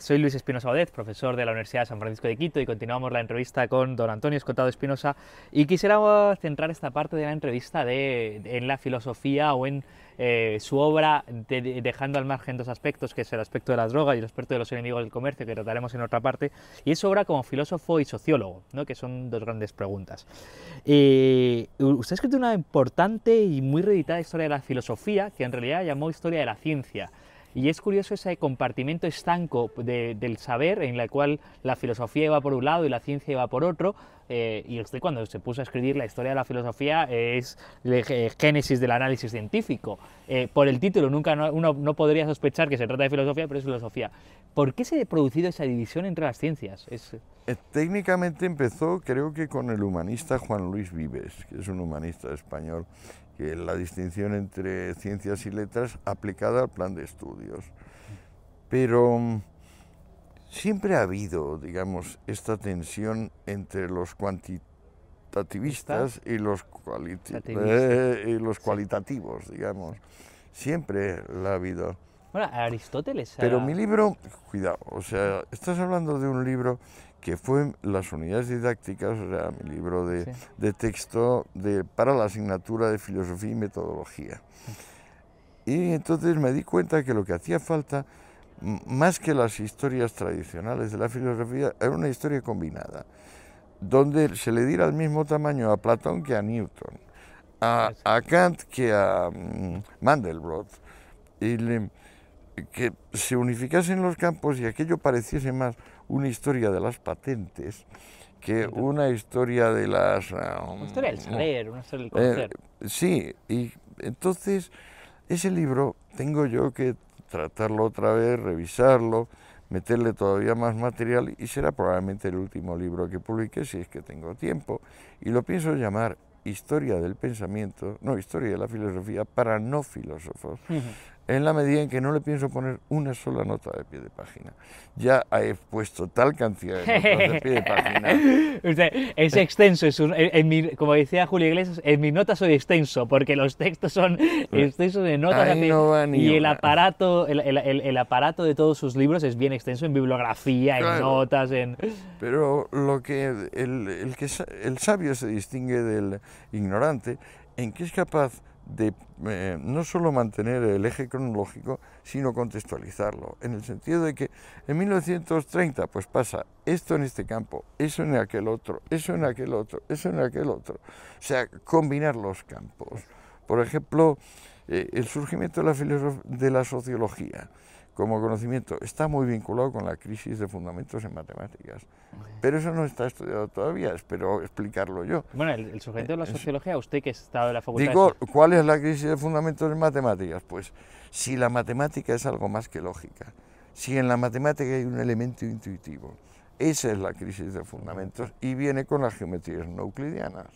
Soy Luis Espinosa Odez, profesor de la Universidad de San Francisco de Quito y continuamos la entrevista con don Antonio Escotado Espinosa y quisiera centrar esta parte de la entrevista en la filosofía o en eh, su obra dejando al margen dos aspectos, que es el aspecto de las drogas y el aspecto de los enemigos del comercio, que trataremos en otra parte, y es su obra como filósofo y sociólogo, ¿no? que son dos grandes preguntas. Eh, usted ha escrito una importante y muy reeditada historia de la filosofía, que en realidad llamó historia de la ciencia. Y es curioso ese compartimento estanco del saber en el cual la filosofía iba por un lado y la ciencia iba por otro. Eh, y usted cuando se puso a escribir la historia de la filosofía es el génesis del análisis científico. Eh, por el título nunca uno no podría sospechar que se trata de filosofía, pero es filosofía. ¿Por qué se ha producido esa división entre las ciencias? Es... Eh, técnicamente empezó creo que con el humanista Juan Luis Vives, que es un humanista español que la distinción entre ciencias y letras aplicada al plan de estudios. Pero mm, siempre ha habido, digamos, esta tensión entre los cuantitativistas y los, eh, y los cualitativos, digamos. Siempre la ha habido. Bueno, Aristóteles. Pero mi libro, cuidado, o sea, estás hablando de un libro que fue las unidades didácticas, o sea, mi libro de, de texto de, para la asignatura de filosofía y metodología. Y entonces me di cuenta que lo que hacía falta, más que las historias tradicionales de la filosofía, era una historia combinada, donde se le diera el mismo tamaño a Platón que a Newton, a, a Kant que a mm, Mandelbrot, y que se unificasen los campos y aquello pareciese más una historia de las patentes que una historia de las... una historia del saber, una historia del conocer. Eh, sí, y entonces ese libro tengo yo que tratarlo otra vez, revisarlo, meterle todavía más material y será probablemente el último libro que publique si es que tengo tiempo. Y lo pienso llamar Historia del Pensamiento, no, Historia de la Filosofía para no filósofos en la medida en que no le pienso poner una sola nota de pie de página. Ya he puesto tal cantidad de notas de pie de página. es extenso, es en como decía Julio Iglesias, en mis notas soy extenso, porque los textos son extensos de notas y el aparato, el, el, aparato de todos sus libros es bien extenso en bibliografía, en notas, en... Pero lo que el, que el sabio se distingue del ignorante en que es capaz de eh, no solo mantener el eje cronológico, sino contextualizarlo, en el sentido de que en 1930 pues pasa esto en este campo, eso en aquel otro, eso en aquel otro, eso en aquel otro. O sea, combinar los campos. Por ejemplo, eh, el surgimiento de la, de la sociología como conocimiento está muy vinculado con la crisis de fundamentos en matemáticas. Pero eso no está estudiado todavía, espero explicarlo yo. Bueno, el, sujeto de la eh, sociología, usted que ha estado en la facultad... Digo, ¿cuál es la crisis de fundamentos en matemáticas? Pues si la matemática es algo más que lógica, si en la matemática hay un elemento intuitivo, esa es la crisis de fundamentos y viene con las geometrías no euclidianas.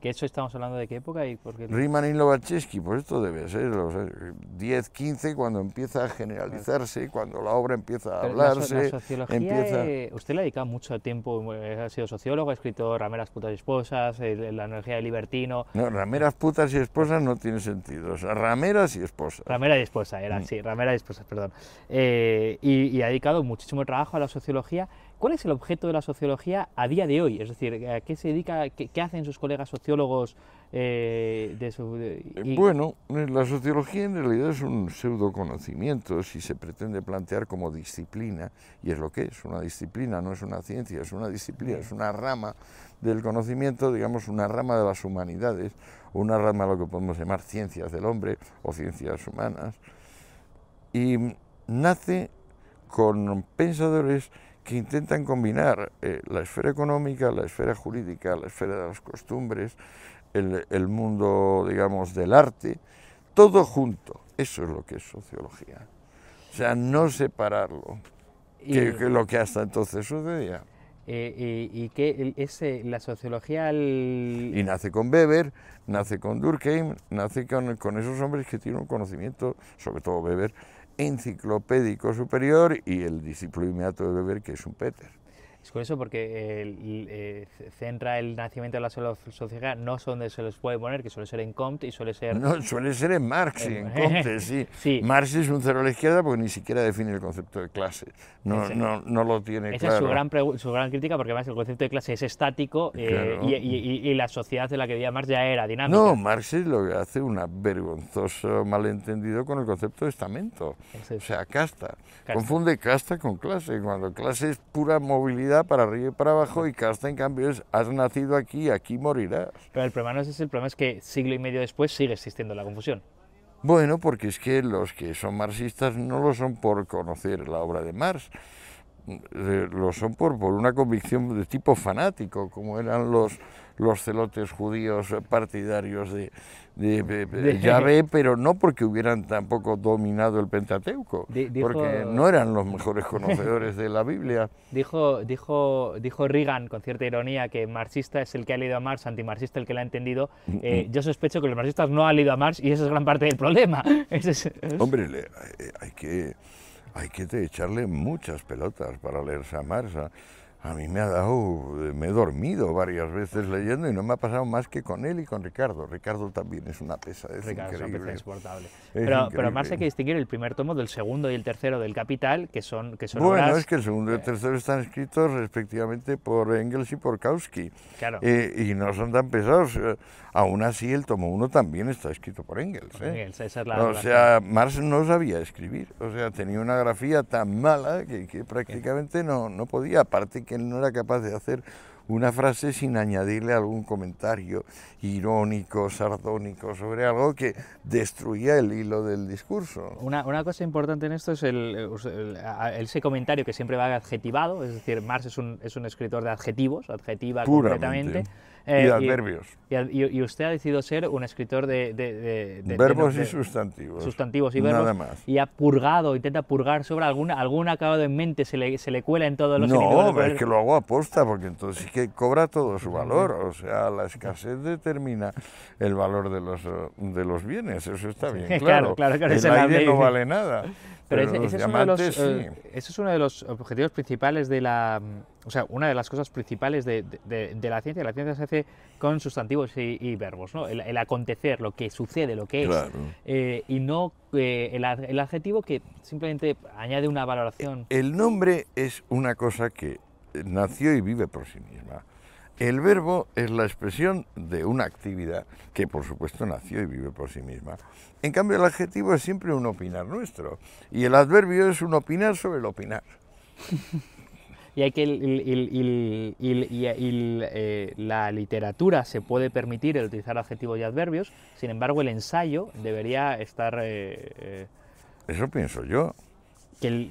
¿Que eso estamos hablando de qué época? Y por qué... Riemann y Lobachevsky, pues esto debe ser los 10, eh, 15, cuando empieza a generalizarse, cuando la obra empieza a hablarse. La, sociología, usted le ha dedicado mucho tiempo, eh, ha sido sociólogo, ha escrito Rameras, putas y esposas, la energía de libertino. No, Rameras, putas y esposas no tiene sentido, o sea, Rameras y esposas. Ramera y esposa, era, mm. sí, Ramera y esposas, perdón. Eh, y ha dedicado muchísimo trabajo a la sociología ¿Cuál es el objeto de la sociología a día de hoy? Es decir, ¿a qué se dedica, qué, hacen sus colegas sociólogos eh, de su, Bueno, la sociología en realidad es un pseudoconocimiento si se pretende plantear como disciplina, y es lo que es, una disciplina, no es una ciencia, es una disciplina, es una rama del conocimiento, digamos, una rama de las humanidades, una rama de lo que podemos llamar ciencias del hombre o ciencias humanas, y nace con pensadores que intentan combinar eh, la esfera económica, la esfera jurídica, la esfera de las costumbres, el, mundo, digamos, del arte, todo junto. Eso es lo que es sociología. O sea, no separarlo, que, es lo que hasta entonces sucedía. Eh, y, que es la sociología... Y nace con Weber, nace con Durkheim, nace con, con esos hombres que tienen un conocimiento, sobre todo Weber, enciclopédico superior y el discípulo inmediato de Weber, que es un Peter. Es curioso porque eh, centra el nacimiento de la filosofía no son donde se les puede poner, que suele ser en Comte y suele ser... No, suele ser en Marx y en Comte, sí. Marx es un cero a la izquierda porque ni siquiera define el concepto de clase, no, no, no, lo tiene Esa es su gran, su gran crítica porque además el concepto de clase es estático eh, y, y, la sociedad de la que vivía Marx ya era dinámica. No, Marx es lo que hace un vergonzoso malentendido con el concepto de estamento, o sea, casta. Confunde casta con clase, cuando clase es pura movilidad para arriba y para abajo y casta en cambio es has nacido aquí aquí morirás. Pero el problema no es ese, el problema es que siglo y medio después sigue existiendo la confusión. Bueno, porque es que los que son marxistas no lo son por conocer la obra de Marx, eh, lo son por, por una convicción de tipo fanático, como eran los, los celotes judíos partidarios de, de, Yahvé, pero no porque hubieran tampoco dominado el Pentateuco, porque no eran los mejores conocedores de la Biblia. Dijo, dijo, dijo Reagan con cierta ironía que marxista es el que ha leído a Marx, antimarxista el que lo ha entendido. Eh, yo sospecho que los marxistas no han leído a Marx y eso es gran parte del problema. Hombre, hay que, hay que echarle muchas pelotas para leerse a Marx. A mí me ha dado, me he dormido varias veces leyendo y no me ha pasado más que con él y con Ricardo. Ricardo también es una pesa, es Ricardo increíble. Es una insoportable. pero, pero más hay que distinguir el primer tomo del segundo y el tercero del Capital, que son, que son Bueno, es que el segundo y el tercero están escritos respectivamente por Engels y por Kautsky. Claro. Eh, y no son tan pesados. Eh, aún así, el tomo uno también está escrito por Engels. ¿eh? Engels esa es la o sea, Marx no sabía escribir. O sea, tenía una grafía tan mala que, que prácticamente no, no podía. Aparte que él no era capaz de hacer una frase sin añadirle algún comentario irónico, sardónico sobre algo que destruía el hilo del discurso. Una, una cosa importante en esto es el, ese comentario que siempre va adjetivado, es decir, Marx es un, es un escritor de adjetivos, adjetiva completamente. Eh, y adverbios. Y, usted ha decidido ser un escritor de... de, verbos y sustantivos. Sustantivos y verbos. Nada más. Y ha purgado, intenta purgar sobre algún, algún acabado en mente, se le, se le cuela en todos los... No, es que lo hago aposta, porque entonces sí que cobra todo su valor. O sea, la escasez determina el valor de los, de los bienes, eso está bien claro. claro, claro, el aire no vale nada. Pero, ese, es uno de los, eh, es uno de los objetivos principales de la... O sea, una de las cosas principales de, de, la ciencia. La ciencia se hace con sustantivos y, verbos, ¿no? El, acontecer, lo que sucede, lo que es. Eh, y no eh, el, el, adjetivo que simplemente añade una valoración. El nombre es una cosa que nació y vive por sí misma. El verbo es la expresión de una actividad que por supuesto nació y vive por sí misma. En cambio el adjetivo es siempre un opinar nuestro y el adverbio es un opinar sobre el opinar. y hay que la literatura se puede permitir el utilizar adjetivos y adverbios, sin embargo el ensayo debería estar... Eh, eh, Eso pienso yo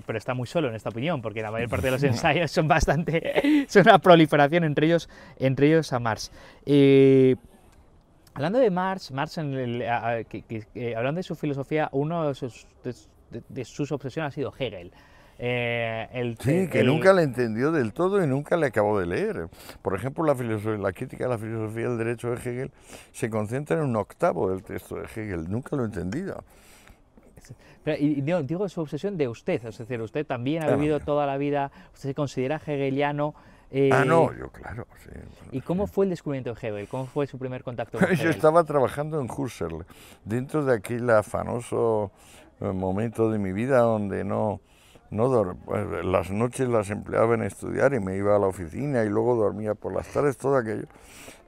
pero está muy solo en esta opinión, porque la mayor parte de los ensayos son bastante, son una proliferación entre ellos, entre ellos a Marx. Eh, hablando de Marx, Marx hablando de su filosofía, uno de sus, de, sus obsesiones ha sido Hegel. Eh, el, sí, que nunca le entendió del todo y nunca le acabó de leer. Por ejemplo, la, filosofía, la crítica a la filosofía del derecho de Hegel se concentra en un octavo del texto de Hegel. Nunca lo he entendido y digo, su obsesión de usted, es decir, usted también ha vivido toda la vida, usted se considera hegeliano. Eh, ah, no, yo claro. Sí, ¿Y cómo fue el descubrimiento de Hegel? ¿Cómo fue su primer contacto con Hegel? Yo estaba trabajando en Husserl, dentro de aquel afanoso eh, momento de mi vida donde no, no pues, las noches las empleaba en estudiar y me iba a la oficina y luego dormía por las tardes, todo aquello.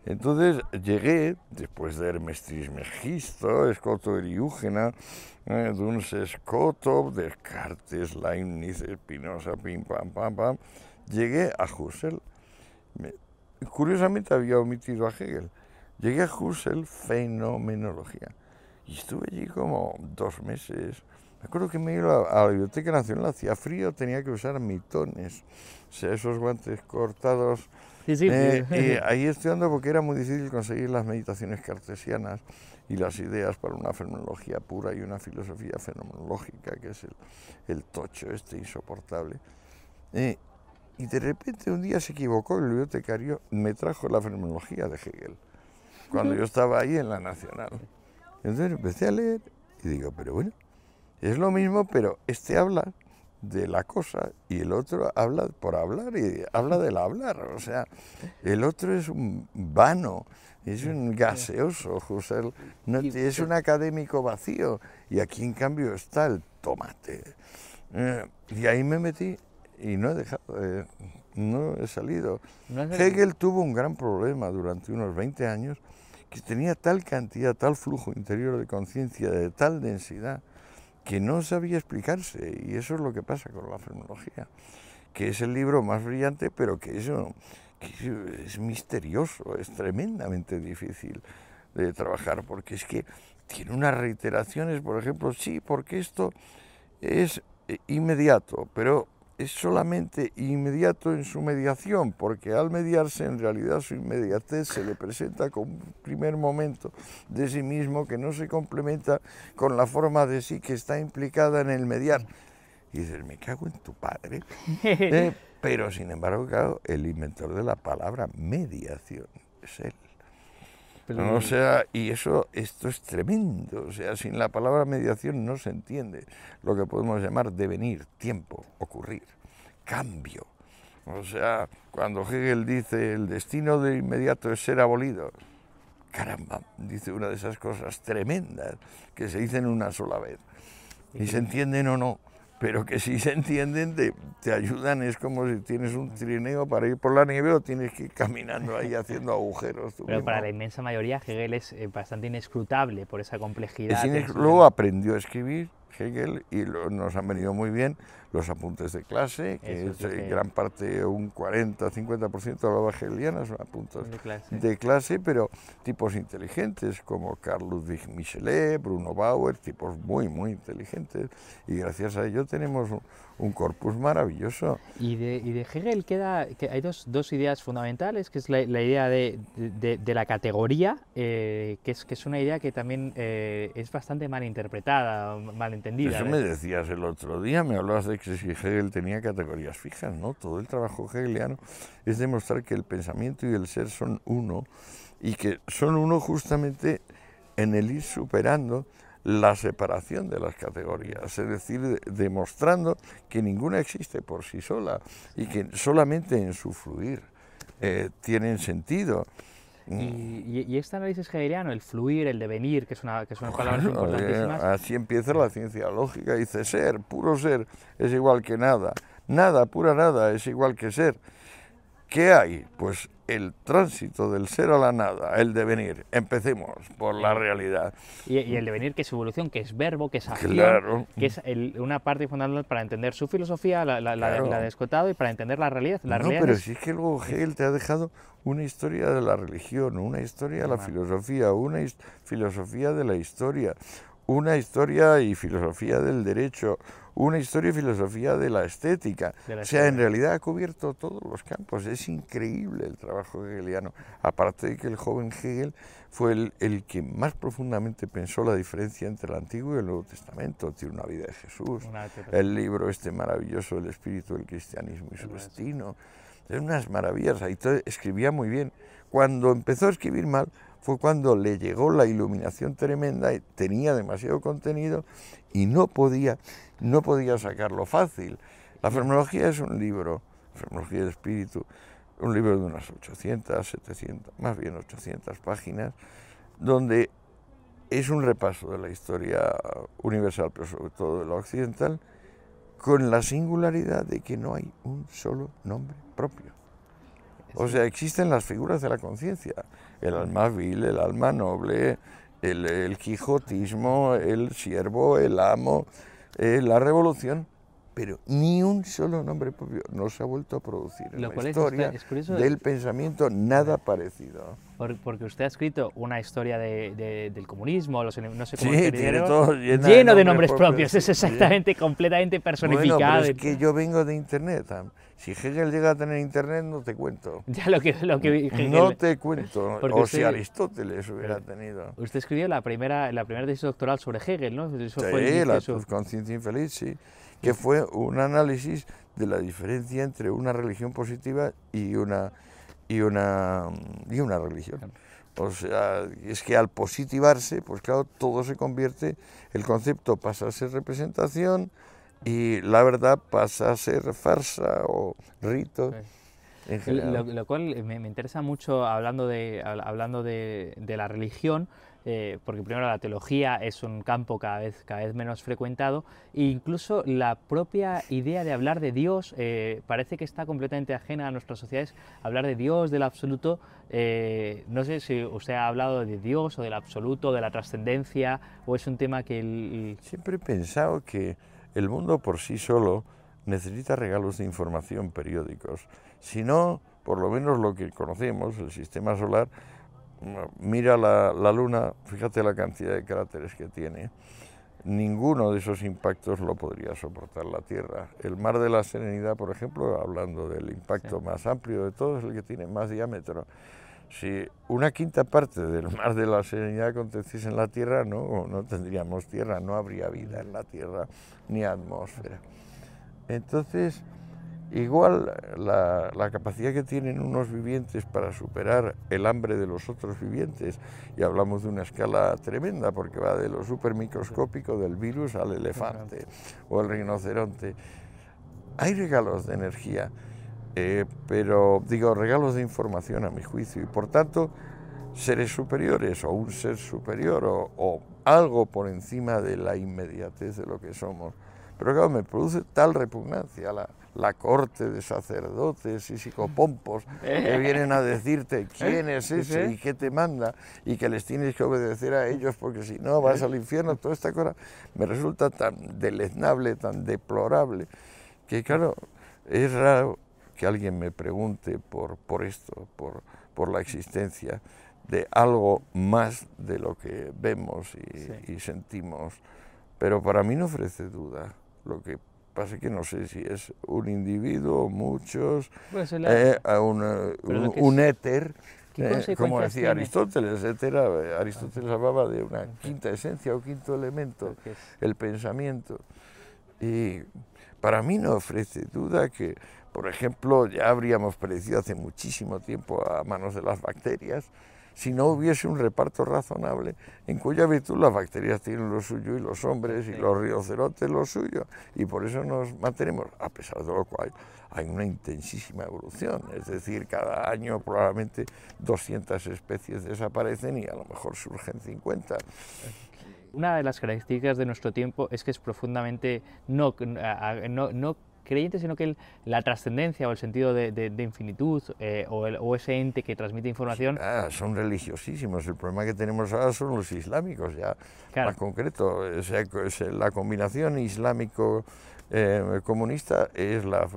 Entonces llegué, después de Hermes Trismegisto, Escoto Eriúgena, eh, Duns Escoto, Descartes, Leibniz, Spinoza, pim, pam, pam, pam, llegué a Husserl. curiosamente había omitido a Hegel. Llegué a Husserl, fenomenología. Y estuve allí como dos meses. Me acuerdo que me iba a la Biblioteca Nacional, hacía frío, tenía que usar mitones, o sea, esos guantes cortados Sí, sí. Eh, ahí estudiando porque era muy difícil conseguir las meditaciones cartesianas y las ideas para una fenomenología pura y una filosofía fenomenológica, que es el, el tocho este insoportable. Eh, y de repente un día se equivocó el bibliotecario, me trajo la fenomenología de Hegel, cuando yo estaba ahí en la Nacional. Entonces empecé a leer y digo, pero bueno, es lo mismo, pero este habla de la cosa y el otro habla por hablar y habla del hablar. O sea, el otro es un vano, es un gaseoso, José. No, es un académico vacío y aquí en cambio está el tomate. Eh, y ahí me metí y no he dejado, no he salido. Hegel tuvo un gran problema durante unos 20 años que tenía tal cantidad, tal flujo interior de conciencia, de tal densidad, que no sabía explicarse. Y eso es lo que pasa con la fenomenología, que es el libro más brillante, pero que eso, es misterioso, es tremendamente difícil de trabajar, porque es que tiene unas reiteraciones, por ejemplo, sí, porque esto es inmediato, pero es solamente inmediato en su mediación, porque al mediarse en realidad su inmediatez se le presenta como un primer momento de sí mismo que no se complementa con la forma de sí que está implicada en el mediar. Y dices, me cago en tu padre. Eh, pero sin embargo, claro, el inventor de la palabra mediación es él. O sea, y eso, esto es tremendo. O sea, sin la palabra mediación no se entiende lo que podemos llamar devenir, tiempo, ocurrir, cambio. O sea, cuando Hegel dice el destino de inmediato es ser abolido, caramba, dice una de esas cosas tremendas que se dicen una sola vez. Y se entienden o no pero que si se entienden te, ayudan, es como si tienes un trineo para ir por la nieve o tienes que ir caminando ahí haciendo agujeros. pero para la inmensa mayoría Hegel es eh, bastante inescrutable por esa complejidad. luego aprendió a escribir Hegel y nos han venido muy bien los apuntes de clase, que es eh, gran parte, un 40-50% de la hegeliana son apuntes de clase. de clase. pero tipos inteligentes como Carl Ludwig Michelet, Bruno Bauer, tipos muy, muy inteligentes, y gracias a ello tenemos un corpus maravilloso. Y de, y de Hegel queda, que hay dos, dos, ideas fundamentales, que es la, idea de, de, la categoría, eh, que, es, que es una idea que también eh, es bastante mal interpretada, mal entendida. Eso me decías el otro día, me hablabas de que si Hegel tenía categorías fijas, ¿no? Todo el trabajo hegeliano es demostrar que el pensamiento y el ser son uno, y que son uno justamente en el ir superando la separación de las categorías, es decir, demostrando que ninguna existe por sí sola y que solamente en su fluir eh, tienen sentido. Y, este análisis hegeliano, el fluir, el devenir, que es una, que son palabras importantísimas. así empieza la ciencia lógica, dice ser, puro ser es igual que nada, nada, pura nada es igual que ser. ¿Qué hay? Pues el tránsito del ser a la nada, el devenir. Empecemos por la realidad. Y, el devenir que es evolución, que es verbo, que es acción, que es una parte fundamental para entender su filosofía, la, la, de Escotado, y para entender la realidad. La no, pero si es que luego Hegel te ha dejado una historia de la religión, una historia de la filosofía, una filosofía de la historia, una historia y filosofía del derecho, una historia y filosofía de la estética. o sea, en realidad ha cubierto todos los campos. Es increíble el trabajo hegeliano. Aparte de que el joven Hegel fue el, el, que más profundamente pensó la diferencia entre el Antiguo y el Nuevo Testamento. Tiene una vida de Jesús, el libro este maravilloso, El espíritu del cristianismo y su destino. Es unas maravillas. Ahí escribía muy bien. Cuando empezó a escribir mal, fue cuando le llegó la iluminación tremenda, y tenía demasiado contenido y no podía, no podía sacarlo fácil. La fenomenología es un libro, fenomenología del espíritu, un libro de unas 800, 700, más bien 800 páginas, donde es un repaso de la historia universal, pero sobre todo de la occidental, con la singularidad de que no hay un solo nombre propio. O sea, existen las figuras de la conciencia, el alma vil, el alma noble, el, quijotismo, el siervo, el amo, eh, la revolución, pero ni un solo nombre propio no se ha vuelto a producir en la historia del pensamiento nada parecido. Porque usted ha escrito una historia del comunismo, no sé cómo sí, tiene todo lleno, de nombres, propios, es exactamente, completamente personificado. Bueno, pero es que yo vengo de Internet. Si Hegel llega a tener Internet, no te cuento. Ya lo que, lo que Hegel... No te cuento, o si Aristóteles hubiera tenido. Usted escribió la primera, la primera tesis doctoral sobre Hegel, ¿no? sí, la conciencia infeliz, sí que fue un análisis de la diferencia entre una religión positiva y una, y una, y una religión. O sea, es que al positivarse, pues claro, todo se convierte, el concepto pasa a ser representación y la verdad pasa a ser farsa o rito. En general. Lo, cual me, interesa mucho hablando de, hablando de, de la religión, eh, porque primero la teología es un campo cada vez, cada vez menos frecuentado, e incluso la propia idea de hablar de Dios eh, parece que está completamente ajena a nuestras sociedades. Hablar de Dios, del absoluto, eh, no sé si usted ha hablado de Dios o del absoluto, de la trascendencia, o es un tema que... Siempre he pensado que el mundo por sí solo necesita regalos de información periódicos. Si no, por lo menos lo que conocemos, el sistema solar, mira la, Luna, fíjate la cantidad de cráteres que tiene. Ninguno de esos impactos lo podría soportar la Tierra. El Mar de la Serenidad, por ejemplo, hablando del impacto más amplio de todos, el que tiene más diámetro. Si una quinta parte del Mar de la Serenidad aconteciese en la Tierra, no, no tendríamos Tierra, no habría vida en la Tierra, ni atmósfera. Entonces, Igual la, capacidad que tienen unos vivientes para superar el hambre de los otros vivientes, y hablamos de una escala tremenda porque va de lo supermicroscópico del virus al elefante o el rinoceronte. Hay regalos de energía, eh, pero digo regalos de información a mi juicio, y por tanto seres superiores o un ser superior o, o algo por encima de la inmediatez de lo que somos. Pero claro, me produce tal repugnancia la, la corte de sacerdotes y psicopompos que vienen a decirte quién es ese y qué te manda y que les tienes que obedecer a ellos porque si no vas al infierno, toda esta cosa me resulta tan deleznable, tan deplorable, que claro, es raro que alguien me pregunte por, por esto, por, por la existencia de algo más de lo que vemos y, y sentimos, pero para mí no ofrece duda lo que pasa que no sé si es un individuo, muchos, pues eh, un, un, éter, eh, como decía Aristóteles, éter, Aristóteles hablaba de una quinta esencia o quinto elemento, el pensamiento. Y para mí no ofrece duda que, por ejemplo, ya habríamos perecido hace muchísimo tiempo a manos de las bacterias, si no hubiese un reparto razonable en cuya virtud las bacterias tienen lo suyo y los hombres y los rinocerontes lo suyo, y por eso nos mantenemos, a pesar de lo cual hay una intensísima evolución, es decir, cada año probablemente 200 especies desaparecen y a lo mejor surgen 50. Una de las características de nuestro tiempo es que es profundamente no, no, no creyente, sino que la trascendencia o el sentido de, infinitud eh, o, el, o, ese ente que transmite información... Ah, son religiosísimos. El problema que tenemos ahora son los islámicos, ya más concreto. la combinación islámico-comunista eh, es la...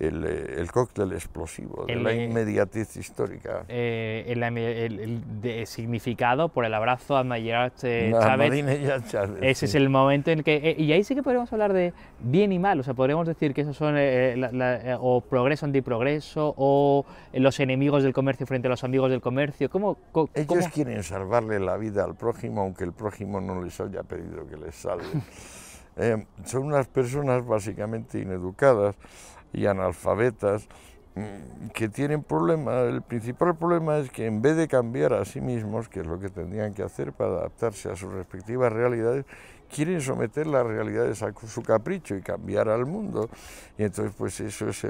Eh, el, eh, el, cóctel explosivo, de la inmediatez histórica. Eh, el, significado por el abrazo a Mayrat eh, Chávez. Ese es el momento en que... y ahí sí que podemos hablar de bien y mal, o sea, podríamos decir que esos son o progreso antiprogreso o los enemigos del comercio frente a los amigos del comercio. ¿Cómo, Ellos quieren salvarle la vida al prójimo, aunque el prójimo no les haya pedido que les salve. son unas personas básicamente ineducadas y analfabetas mm, que tienen problemas. El principal problema es que en vez de cambiar a sí mismos, que es lo que tendrían que hacer para adaptarse a sus respectivas realidades, quieren someter las realidades a su capricho y cambiar al mundo. Y entonces, pues eso es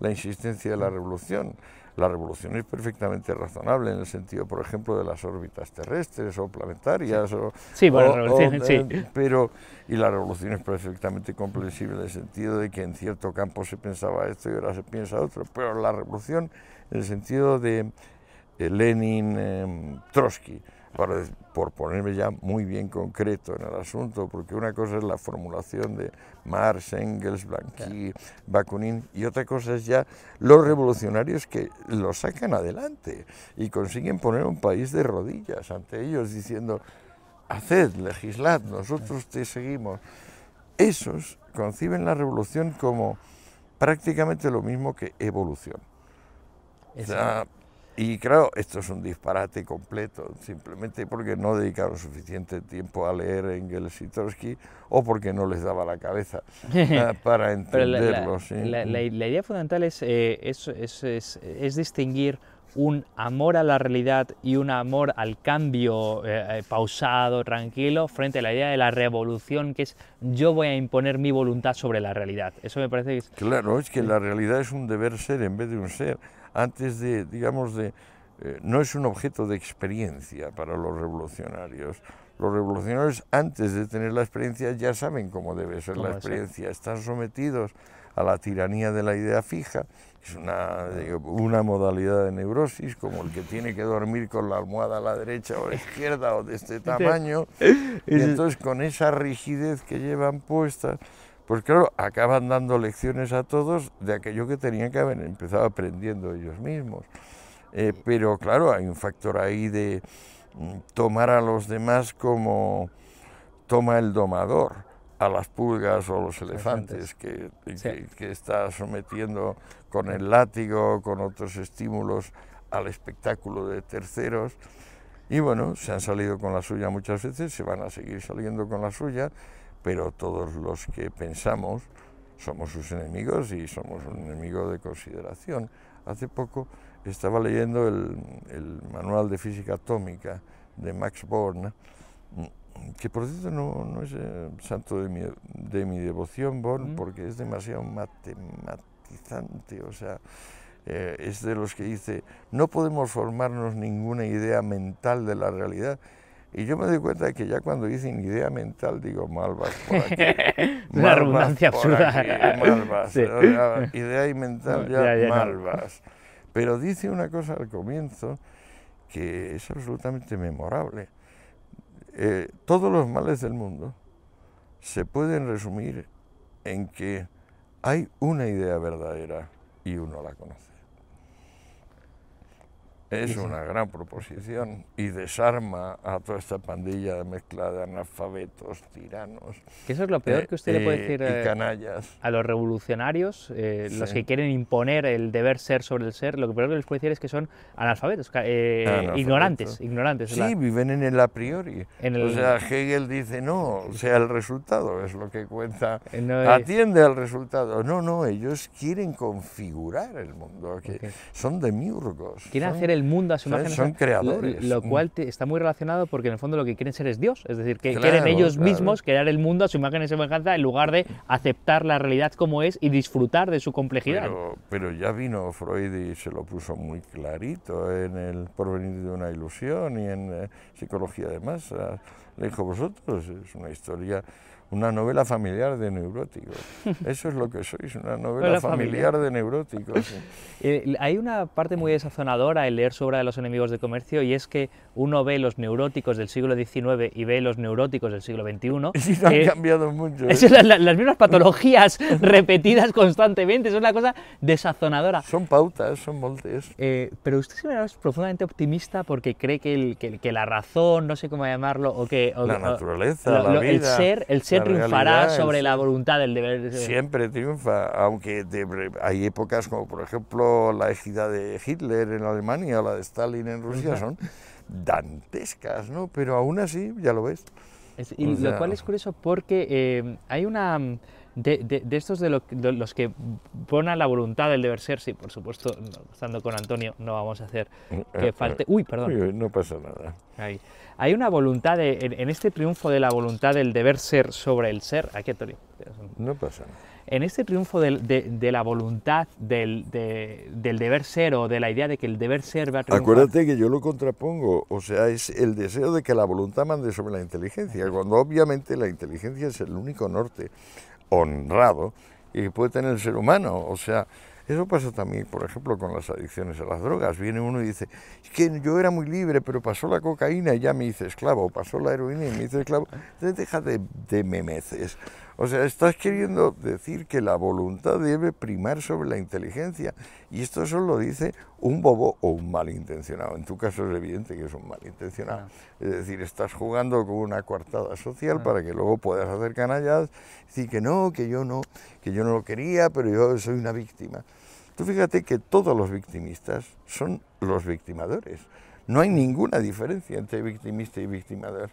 la insistencia de la revolución. La revolución es perfectamente razonable en el sentido, por ejemplo, de las órbitas terrestres o planetarias. O, sí, bueno, revolución, sí. Eh, pero, y la revolución es perfectamente comprensible en el sentido de que en cierto campo se pensaba esto y ahora se piensa otro. Pero la revolución, en el sentido de eh, Lenin, eh, Trotsky, por ponerme ya muy bien concreto en el asunto, porque una cosa es la formulación de Marx, Engels, Blanqui, Bakunin, y otra cosa es ya los revolucionarios que lo sacan adelante y consiguen poner un país de rodillas ante ellos diciendo, haced, legislad, nosotros te seguimos. Esos conciben la revolución como prácticamente lo mismo que evolución. Y claro, esto es un disparate completo, simplemente porque no dedicaron suficiente tiempo a leer Engels y Trotsky o porque no les daba la cabeza eh, para entenderlo. La, la, idea fundamental es, eh, es, es, es, distinguir un amor a la realidad y un amor al cambio eh, eh, pausado, tranquilo, frente a la idea de la revolución, que es yo voy a imponer mi voluntad sobre la realidad. Eso me parece que es... Claro, es que la realidad es un deber ser en vez de un ser. Antes de, digamos, de... Eh, no es un objeto de experiencia para los revolucionarios. Los revolucionarios antes de tener la experiencia ya saben cómo debe ser la experiencia. Están sometidos a la tiranía de la idea fija es una, una modalidad de neurosis, como el que tiene que dormir con la almohada a la derecha o a la izquierda o de este tamaño. Y entonces con esa rigidez que llevan puesta, pues claro, acaban dando lecciones a todos de aquello que tenían que haber empezado aprendiendo ellos mismos. Eh, pero claro, hay un factor ahí de mm, tomar a los demás como toma el domador a las pulgas o los elefantes que, que, está sometiendo con el látigo, con otros estímulos al espectáculo de terceros. Y bueno, se han salido con la suya muchas veces, se van a seguir saliendo con la suya, pero todos los que pensamos somos sus enemigos y somos un enemigo de consideración. Hace poco estaba leyendo el, el manual de física atómica de Max Born que por cierto no, no es eh, santo de mi, de mi devoción, Born, porque es demasiado matematizante, o sea, eh, es de los que dice, no podemos formarnos ninguna idea mental de la realidad. Y yo me doy cuenta de que ya cuando dicen idea mental, digo, malvas por aquí. Una redundancia absurda. malvas. idea y mental ya, malvas. Pero dice una cosa al comienzo que es absolutamente memorable eh, todos los males del mundo se pueden resumir en que hay una idea verdadera y uno la conoce. Es una gran proposición y desarma a toda esta pandilla de mezcla de analfabetos, tiranos. Que eso es lo peor que usted le puede eh, decir y canallas. a los revolucionarios, eh, los que quieren imponer el deber ser sobre el ser, lo que peor que les puede decir es que son analfabetos, eh, ignorantes. ignorantes sí, viven en el a priori. O sea, Hegel dice, no, o sea, el resultado es lo que cuenta. Atiende al resultado. No, no, ellos quieren configurar el mundo, que son demiurgos. Quieren hacer el el mundo a su imagen. Son creadores. Lo, cual está muy relacionado porque en el fondo lo que quieren ser es Dios. Es decir, que quieren ellos mismos crear el mundo a su imagen y semejanza en lugar de aceptar la realidad como es y disfrutar de su complejidad. Pero, ya vino Freud y se lo puso muy clarito en el porvenir de una ilusión y en eh, psicología de masa. Le dijo, vosotros, es una historia una novela familiar de neuróticos. Eso es lo que sois, una novela familiar, de neuróticos. Eh, hay una parte muy desazonadora en leer sobre los enemigos de comercio y es que uno ve los neuróticos del siglo XIX y ve los neuróticos del siglo XXI. Sí, no han cambiado mucho. ¿eh? las mismas patologías repetidas constantemente, es una cosa desazonadora. Son pautas, son moldes. Eh, pero usted se me es profundamente optimista porque cree que, el, que, la razón, no sé cómo llamarlo, o que... la naturaleza, la vida, el ser, el ser triunfará sobre la voluntad del deber. Siempre triunfa, aunque hay épocas como por ejemplo la égida de Hitler en Alemania o la de Stalin en Rusia, son dantescas, ¿no? Pero aún así, ya lo ves. y lo cual es curioso porque eh, hay una... De, estos de, los que ponen la voluntad del deber ser, sí, por supuesto, estando con Antonio no vamos a hacer que falte... Uy, perdón. No pasa nada. Ahí. Hay una voluntad, en, este triunfo de la voluntad del deber ser sobre el ser, aquí Antonio. No pasa nada. En este triunfo de, la voluntad del, deber ser o de la idea de que el deber ser va a triunfar. Acuérdate que yo lo contrapongo, o sea, es el deseo de que la voluntad mande sobre la inteligencia, cuando obviamente la inteligencia es el único norte honrado y puede tener el ser humano, o sea, eso pasa también, por ejemplo, con las adicciones a las drogas. Viene uno y dice, es que yo era muy libre, pero pasó la cocaína y ya me hice esclavo, pasó la heroína y me hice esclavo. Entonces deja de, de memeces. O sea, estás queriendo decir que la voluntad debe primar sobre la inteligencia. Y esto solo lo dice un bobo o un malintencionado. En tu caso es evidente que es un malintencionado. Es decir, estás jugando con una coartada social para que luego puedas hacer canallas, decir que no, que yo no, que yo no lo quería, pero yo soy una víctima. Tú fíjate que todos los victimistas son los victimadores. No hay ninguna diferencia entre victimista y victimador.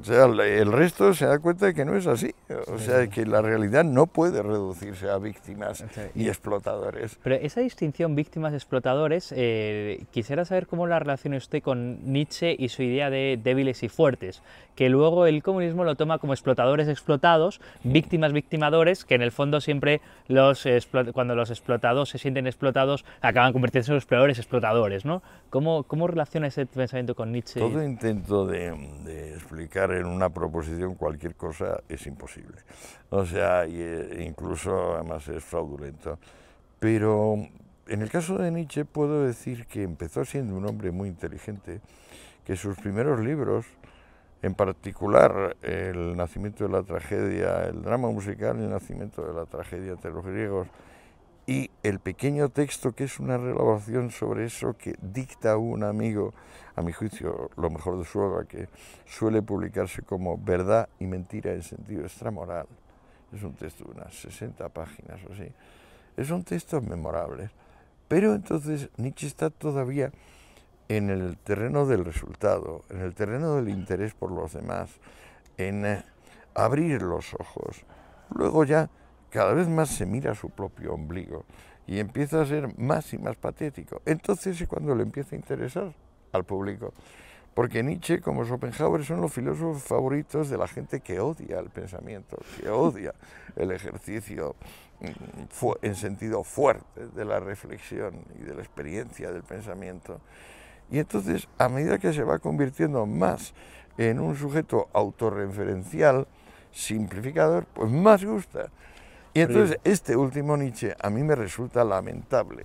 O sea, el resto se da cuenta de que no es así. O sea, que la realidad no puede reducirse a víctimas y explotadores. Pero esa distinción víctimas-explotadores, eh, quisiera saber cómo la relaciona usted con Nietzsche y su idea de débiles y fuertes, que luego el comunismo lo toma como explotadores explotados, víctimas victimadores, que en el fondo siempre los cuando los explotados se sienten explotados acaban convirtiéndose en los peores explotadores. ¿no? ¿Cómo, ¿Cómo relaciona ese pensamiento con Nietzsche? Todo intento de, de explicar en una proposición cualquier cosa es imposible. O sea, e incluso además es fraudulento. Pero en el caso de Nietzsche puedo decir que empezó siendo un hombre muy inteligente, que sus primeros libros, en particular El nacimiento de la tragedia, el drama musical, El nacimiento de la tragedia entre los griegos, y el pequeño texto que es una relación sobre eso que dicta un amigo, a mi juicio lo mejor de su obra, que suele publicarse como verdad y mentira en sentido extramoral. Es un texto de unas 60 páginas o así. Es un texto memorable. Pero entonces Nietzsche está todavía en el terreno del resultado, en el terreno del interés por los demás, en eh, abrir los ojos. Luego ya cada vez más se mira su propio ombligo y empieza a ser más y más patético. Entonces es cuando le empieza a interesar al público. Porque Nietzsche, como Schopenhauer, son los filósofos favoritos de la gente que odia el pensamiento, que odia el ejercicio mm, en sentido fuerte de la reflexión y de la experiencia del pensamiento. Y entonces, a medida que se va convirtiendo más en un sujeto autorreferencial, simplificador, pues más gusta. Y entonces este último Nietzsche a mí me resulta lamentable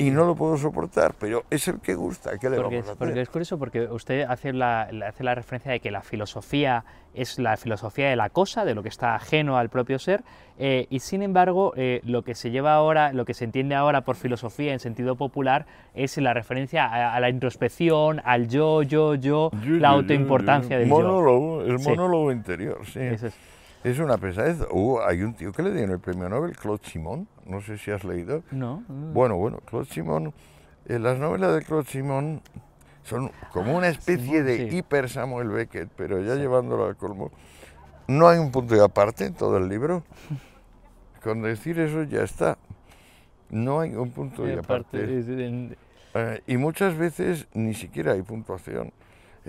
y no lo puedo soportar, pero es el que gusta, ¿qué le porque, vamos a hacer? Porque es curioso, porque usted hace la, hace la referencia de que la filosofía es la filosofía de la cosa, de lo que está ajeno al propio ser, eh, y sin embargo eh, lo que se lleva ahora, lo que se entiende ahora por filosofía en sentido popular es la referencia a, la introspección, al yo, yo, yo, la autoimportancia del monólogo, El monólogo interior, sí. Es una pesadez. Uh, hay un tío que le dieron el premio Nobel, Claude Simon. No sé si has leído. No. Bueno, bueno, Claude Simon. Eh, las novelas de Claude Simon son como una especie de hiper Samuel Beckett, pero ya llevándolo al colmo. No hay un punto de aparte en todo el libro. Con decir eso ya está. No hay un punto de aparte. Eh, y muchas veces ni siquiera hay puntuación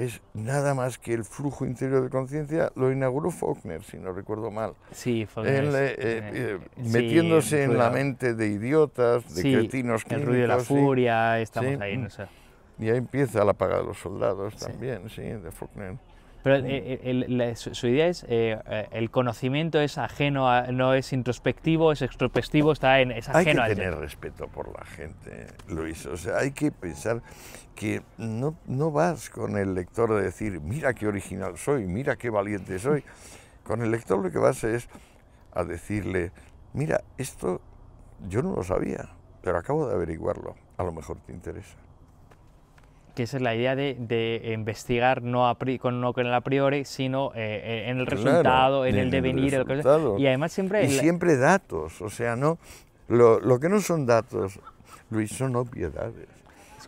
es nada más que el flujo interior de conciencia, lo inauguró Faulkner, si no recuerdo mal. Sí, Faulkner. Eh, eh, metiéndose en la mente de idiotas, de cretinos clínicos. El ruido de la furia, estamos ahí, no sé. Y ahí empieza la paga de los soldados también, sí, de Faulkner. Pero eh, su, idea es, el conocimiento es ajeno, no es introspectivo, es extrospectivo, está en, es ajeno Hay que tener respeto por la gente, Luis. O sea, hay que pensar que no, no vas con el lector a decir, mira qué original soy, mira qué valiente soy. Con el lector lo que vas es a decirle, mira, esto yo no lo sabía, pero acabo de averiguarlo, a lo mejor te interesa. Que esa es la idea de, de investigar no, a con, no con el a priori, sino eh, en el resultado, en, el devenir. El y además siempre... Y siempre datos, o sea, no lo, lo que no son datos, Luis, son obviedades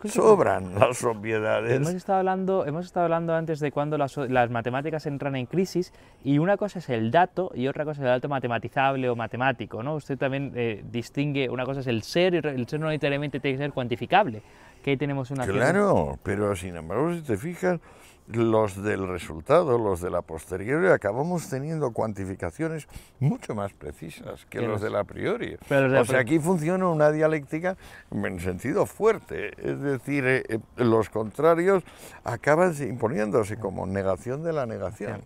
sobran las obviedades. Hemos estado hablando, hemos estado hablando antes de cuando las, matemáticas entran en crisis y una cosa es el dato y otra cosa es el dato matematizable o matemático. ¿no? Usted también eh, distingue, una cosa es el ser y el ser no necesariamente tiene que ser cuantificable. Que ahí tenemos una... Claro, pero sin embargo, si te fijas, los del resultado, los de la posteriori, acabamos teniendo cuantificaciones mucho más precisas que los de la priori. o sea, aquí funciona una dialéctica en sentido fuerte, es decir, eh, eh, los contrarios acaban imponiéndose como negación de la negación.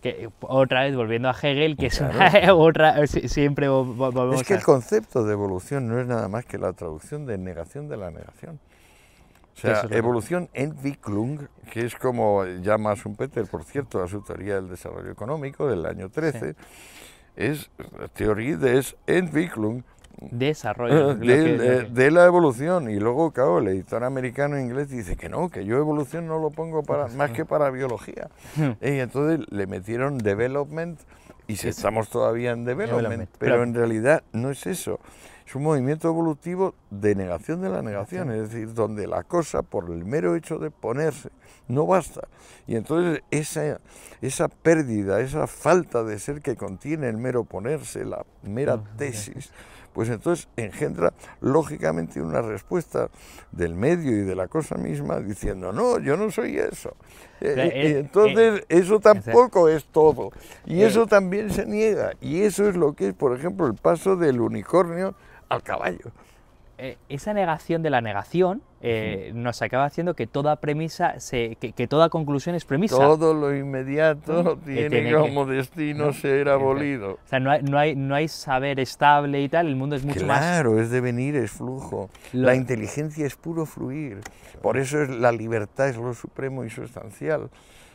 Que, otra vez volviendo a Hegel, que es otra, siempre volvemos Es que el concepto de evolución no es nada más que la traducción de negación de la negación. O sea, evolución Entwicklung, que es como llama Schumpeter, por cierto, a su teoría del desarrollo económico del año 13, es teoría de Entwicklung, desarrollo de, la evolución. Y luego claro el editor americano inglés dice que no que yo evolución no lo pongo para más que para biología. Y entonces le metieron development y si estamos todavía en development, pero en realidad no es eso es un movimiento evolutivo de negación de la negación, es decir, donde la cosa, por el mero hecho de ponerse, no basta. Y entonces esa, esa pérdida, esa falta de ser que contiene el mero ponerse, la mera tesis, pues entonces engendra lógicamente una respuesta del medio y de la cosa misma diciendo, no, yo no soy eso. Eh, y eh, entonces eh, eso tampoco es todo. Y eso también se niega. Y eso es lo que es, por ejemplo, el paso del unicornio al caballo. Eh, esa negación de la negación eh, nos acaba haciendo que toda premisa, se, que, que, toda conclusión es premisa. Todo lo inmediato tiene, tiene, como que, destino ¿no? ser abolido. O sea, no hay, no, hay, no hay saber estable y tal, el mundo es mucho claro, más... Claro, es devenir, es flujo. Lo... La inteligencia es puro fluir. Por eso es, la libertad es lo supremo y sustancial.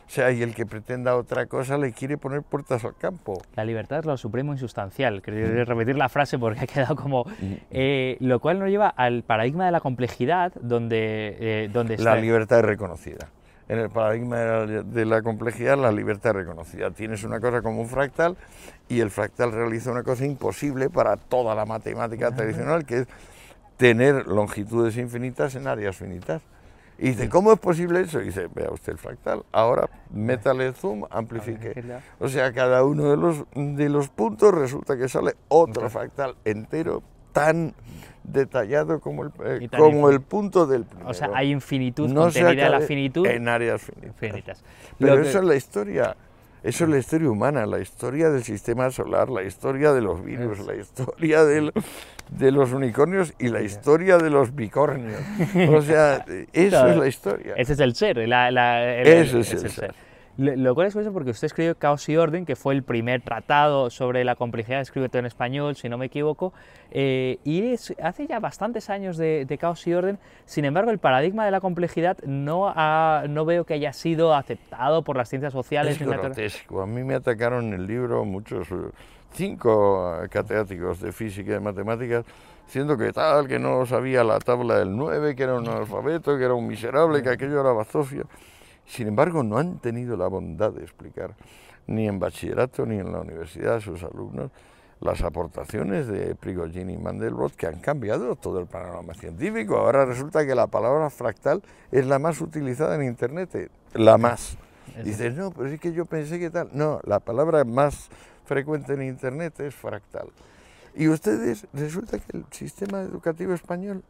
O sea, y el que pretenda otra cosa le quiere poner puertas al campo. La libertad es lo supremo insustancial. Quería repetir la frase porque ha quedado como... Eh, lo cual nos lleva al paradigma de la complejidad, donde... Eh, donde la libertad es reconocida. En el paradigma de la, de la, complejidad, la libertad es reconocida. Tienes una cosa como un fractal y el fractal realiza una cosa imposible para toda la matemática tradicional, que es tener longitudes infinitas en áreas finitas. Y dice, ¿cómo es posible eso? Y dice, vea usted el fractal, ahora métale zoom, amplifique. O sea, cada uno de los, de los puntos resulta que sale otro fractal entero tan detallado como el, eh, como el punto del primero. O sea, hay infinitud no contenida en la finitud. En áreas finitas. finitas. Pero que... eso es la historia. Eso es la historia humana, la historia del sistema solar, la historia de los virus, es. la historia del, de los unicornios y la historia de los bicornios. O sea, eso es la historia. Ese es el ser. La, la, el, Eso es, es el, el ser. ser. Lo cual es curioso porque usted escribió Caos y Orden, que fue el primer tratado sobre la complejidad, escrito en español, si no me equivoco, eh, y es, hace ya bastantes años de, de, Caos y Orden, sin embargo el paradigma de la complejidad no, ha, no veo que haya sido aceptado por las ciencias sociales. Es grotesco, a mí me atacaron en el libro muchos, cinco catedráticos de física y de matemáticas, siendo que tal, que no sabía la tabla del 9, que era un alfabeto, que era un miserable, que aquello era bazofia. Sin embargo, no han tenido la bondad de explicar, ni en bachillerato ni en la universidad, a sus alumnos, las aportaciones de Prigogine y Mandelbrot que han cambiado todo el panorama científico. Ahora resulta que la palabra fractal es la más utilizada en Internet, la más. Dices, no, pero es que yo pensé que tal. No, la palabra más frecuente en Internet es fractal. Y ustedes, resulta que el sistema educativo español,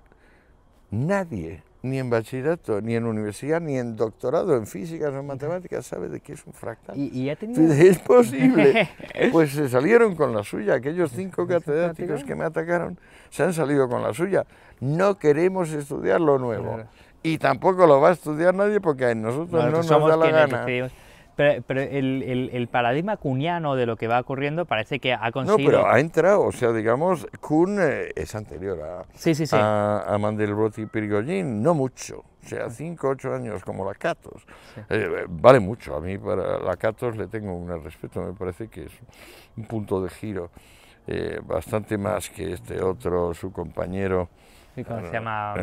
nadie ni en bachillerato, ni en universidad, ni en doctorado en físicas o en matemáticas sabe de qué es un fractal. ¿Y, y ha tenido... Es posible. pues se salieron con la suya, aquellos cinco catedráticos que me atacaron, se han salido con la suya. No queremos estudiar lo nuevo. Claro. Y tampoco lo va a estudiar nadie porque a nosotros no, no nos da la gana. Decidimos. Pero, pero el, el, el, paradigma cuniano de lo que va ocurriendo parece que ha conseguido... No, pero ha entrado, o sea, digamos, Kuhn eh, es anterior a, sí, sí, sí. a, a Mandelbrot y Prigogine, no mucho, o sea, 5 8 años como la Catos. Eh, vale mucho, a mí para la Catos le tengo un respeto, me parece que es un punto de giro eh, bastante más que este otro, su compañero... ¿Y cómo se llama?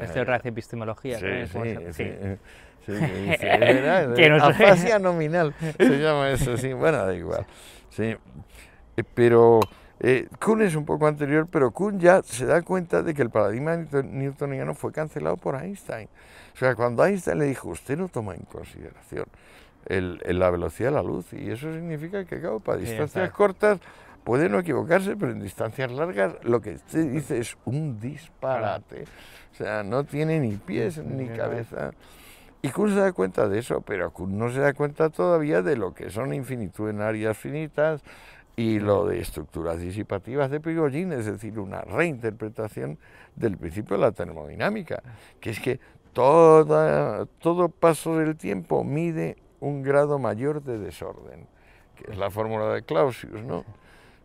Este otro hace epistemología. Sí, sí, sí. Sí, sí, sí, ¿verdad? que no Afasia nominal se llama eso, sí, bueno, da igual. Sí. Pero eh, Kuhn es un poco anterior, pero Kuhn ya se da cuenta de que el paradigma newtoniano fue cancelado por Einstein. O sea, cuando Einstein le dijo, usted no toma en consideración el, el, la velocidad de la luz, y eso significa que, claro, para distancias sí, cortas puede no equivocarse, pero en distancias largas lo que usted dice es un disparate. O sea, no tiene ni pies ni cabeza. Y Kuhn se da cuenta de eso, pero Kuhn no se da cuenta todavía de lo que son infinitud en áreas finitas y lo de estructuras disipativas de Prigogine, es decir, una reinterpretación del principio de la termodinámica, que es que toda, todo paso del tiempo mide un grado mayor de desorden, que es la fórmula de Clausius, ¿no?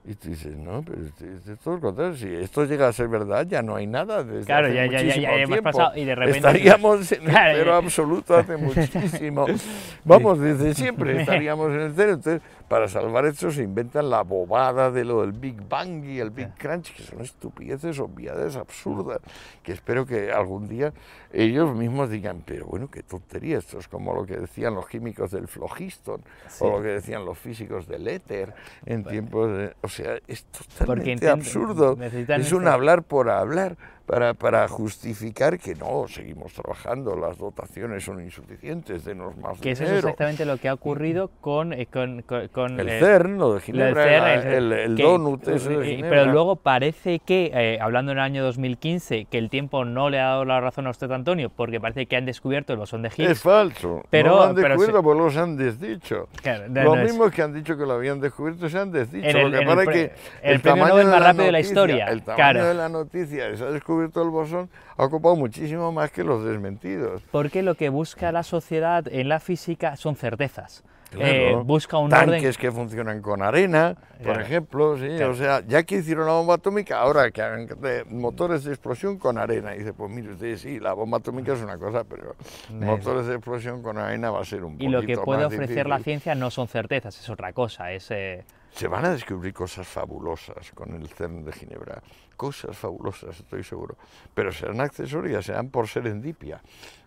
Y tú dices, no, pero es, es todo lo contrario. Si esto llega a ser verdad, ya no hay nada. Desde claro, hace ya, ya, ya, ya hemos pasado y de repente. Estaríamos en claro, el cero absoluto hace muchísimo. Vamos, desde siempre estaríamos en el cero. Entonces, para salvar esto se inventan la bobada de lo del Big Bang y el Big Crunch, que son estupideces, obviedades absurdas, que espero que algún día ellos mismos digan, pero bueno, qué tontería, esto es como lo que decían los químicos del flogiston, o lo que decían los físicos del éter en tiempos de... O sea, es totalmente absurdo, es un hablar por hablar para, para, justificar que no, seguimos trabajando, las dotaciones son insuficientes, denos más que dinero. eso es exactamente lo que ha ocurrido con... eh, con, con, con, el eh, CERN, lo de Ginebra, CERN, el, el, el que- donut ese de Ginebra. Pero luego parece que, eh, hablando en el año 2015, que el tiempo no le ha dado la razón a usted, Antonio, porque parece que han descubierto el bosón de Higgs. Es falso, Pero- no lo han pero descubierto sí. porque los han desdicho. Claro, no, Los no es- mismos que han dicho que lo habían descubierto se han desdicho. El- lo que el es pre- que el premio Nobel más rápido de la historia, El tamaño claro. de la noticia de se ha descubierto el bosón ha ocupado muchísimo más que los desmentidos. Porque lo que busca la sociedad en la física son certezas. Claro. Eh, busca un Tanques orden. que funcionan con arena, por Claro. ejemplo, sí, Claro. o sea, ya que hicieron la bomba atómica, ahora que hagan motores de explosión con arena. Y dice, pues mire usted, sí, la bomba atómica es una cosa, pero motores de explosión con arena va a ser un Y lo que poquito puede ofrecer la difícil. ciencia no son certezas, es otra cosa. Es, eh, Se van a descubrir cosas fabulosas con el CERN de Ginebra, cosas fabulosas, estoy seguro, pero serán accesorias, serán por serendipia.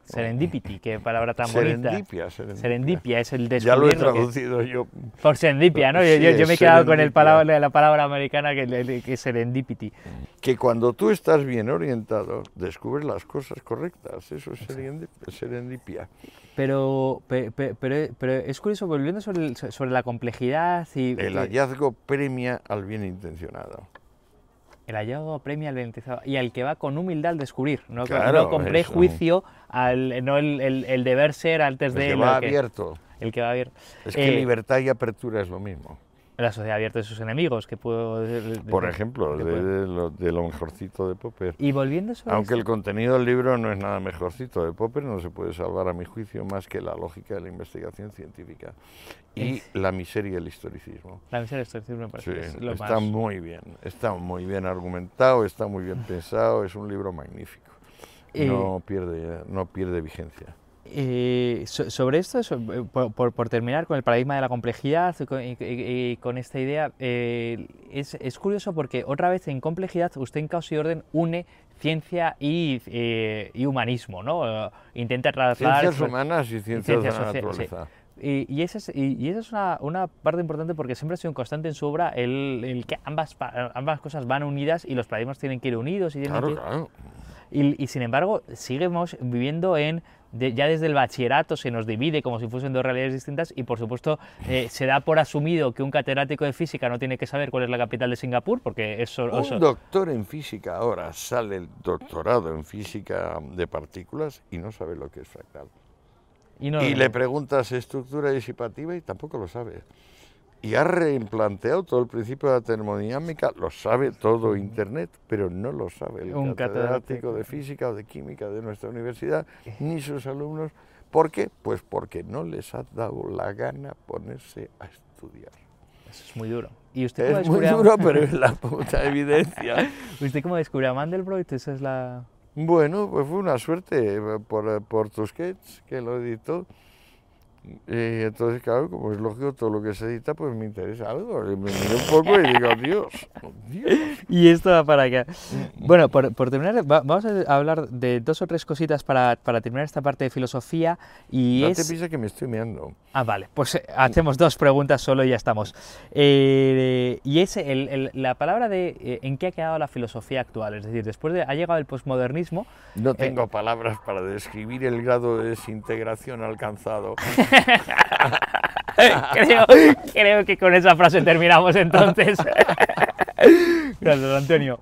Serendipity, qué palabra tan bonita. Serendipia, serendipia. Serendipia es el Ya lo he descubrir que- traducido yo. Por serendipia, ¿no? Yo, Sí, yo- yo me he quedado con el serendipia. palabra, la palabra americana que, es serendipity. Que cuando tú estás bien orientado, descubres las cosas correctas. Eso es serendi- serendipia. Pero, pe- pe- pero, pero es curioso, volviendo sobre, sobre la complejidad y El hallazgo premia al bien intencionado. El hallazgo premia al y al que va con humildad al descubrir, no, con- Claro, no con prejuicio, al, no el, el- el deber ser antes El de que lo va que- abierto. el que va abierto. Es que Eh, libertad y apertura es lo mismo. La sociedad abierta de sus enemigos, que puedo... Por ejemplo, de, puedo- de lo, de lo mejorcito de Popper. Y volviendo sobre Aunque el contenido del libro no es nada mejorcito de Popper, no se puede salvar a mi juicio más que la lógica de la investigación científica y Es- la miseria del historicismo. La miseria del estoicismo me parece Sí, lo está más... muy bien, está muy bien argumentado, está muy bien pensado, es un libro magnífico. Eh, No pierde, no pierde vigencia. Eh, so- sobre esto, so- eh, por, por- por terminar con el paradigma de la complejidad y con, y- y- y con esta idea, eh, es, es curioso porque otra vez en complejidad usted en caos y orden une ciencia y, eh, y humanismo, ¿no? Intenta trasladar... Ciencias humanas y ciencias, ciencias de la sí. Y, y esa es, y, y esa es una, una parte importante porque siempre ha sido un constante en su obra el, el que ambas, ambas cosas van unidas y los paradigmas tienen que ir unidos y tienen Claro, que ir- claro. y, y sin embargo, seguimos viviendo en. De- ya desde el bachillerato se nos divide como si fuesen dos realidades distintas y por supuesto eh, se da por asumido que un catedrático de física no tiene que saber cuál es la capital de Singapur porque eso, Un doctor en física ahora sale el doctorado en física de partículas y no sabe lo que es fractal. y no- Y le preguntas estructura disipativa y tampoco lo sabe. Y ha replanteado todo el principio de la termodinámica, lo sabe todo Internet, pero no lo sabe el Un catedrático catedrático. de física o de química de nuestra universidad, ni sus alumnos. ¿Por qué? Pues porque no les ha dado la gana ponerse a estudiar. eso es muy duro. ¿Y usted cómo Es muy descubrió a- duro, pero es la puta evidencia. ¿Usted cómo descubrió a Mandelbrot? Esa es la... Bueno, pues fue una suerte eh, por, eh, por Tusquets, que lo editó. Y entonces, claro, como es lógico, todo lo que se edita, pues me interesa algo. Me miré un poco y digo, Dios, Dios. Y esto va para acá. Bueno, por, por terminar, va- vamos a hablar de dos o tres cositas para, para terminar esta parte de filosofía. Y No es... te pienses que me estoy meando. Ah, vale, pues eh, hacemos dos preguntas solo y ya estamos. Eh, y es el- el- la palabra de eh, en qué ha quedado la filosofía actual, es decir, después de ha llegado el posmodernismo, No tengo palabras para describir el grado de desintegración alcanzado. creo, creo que con esa frase terminamos entonces. Gracias, Antonio.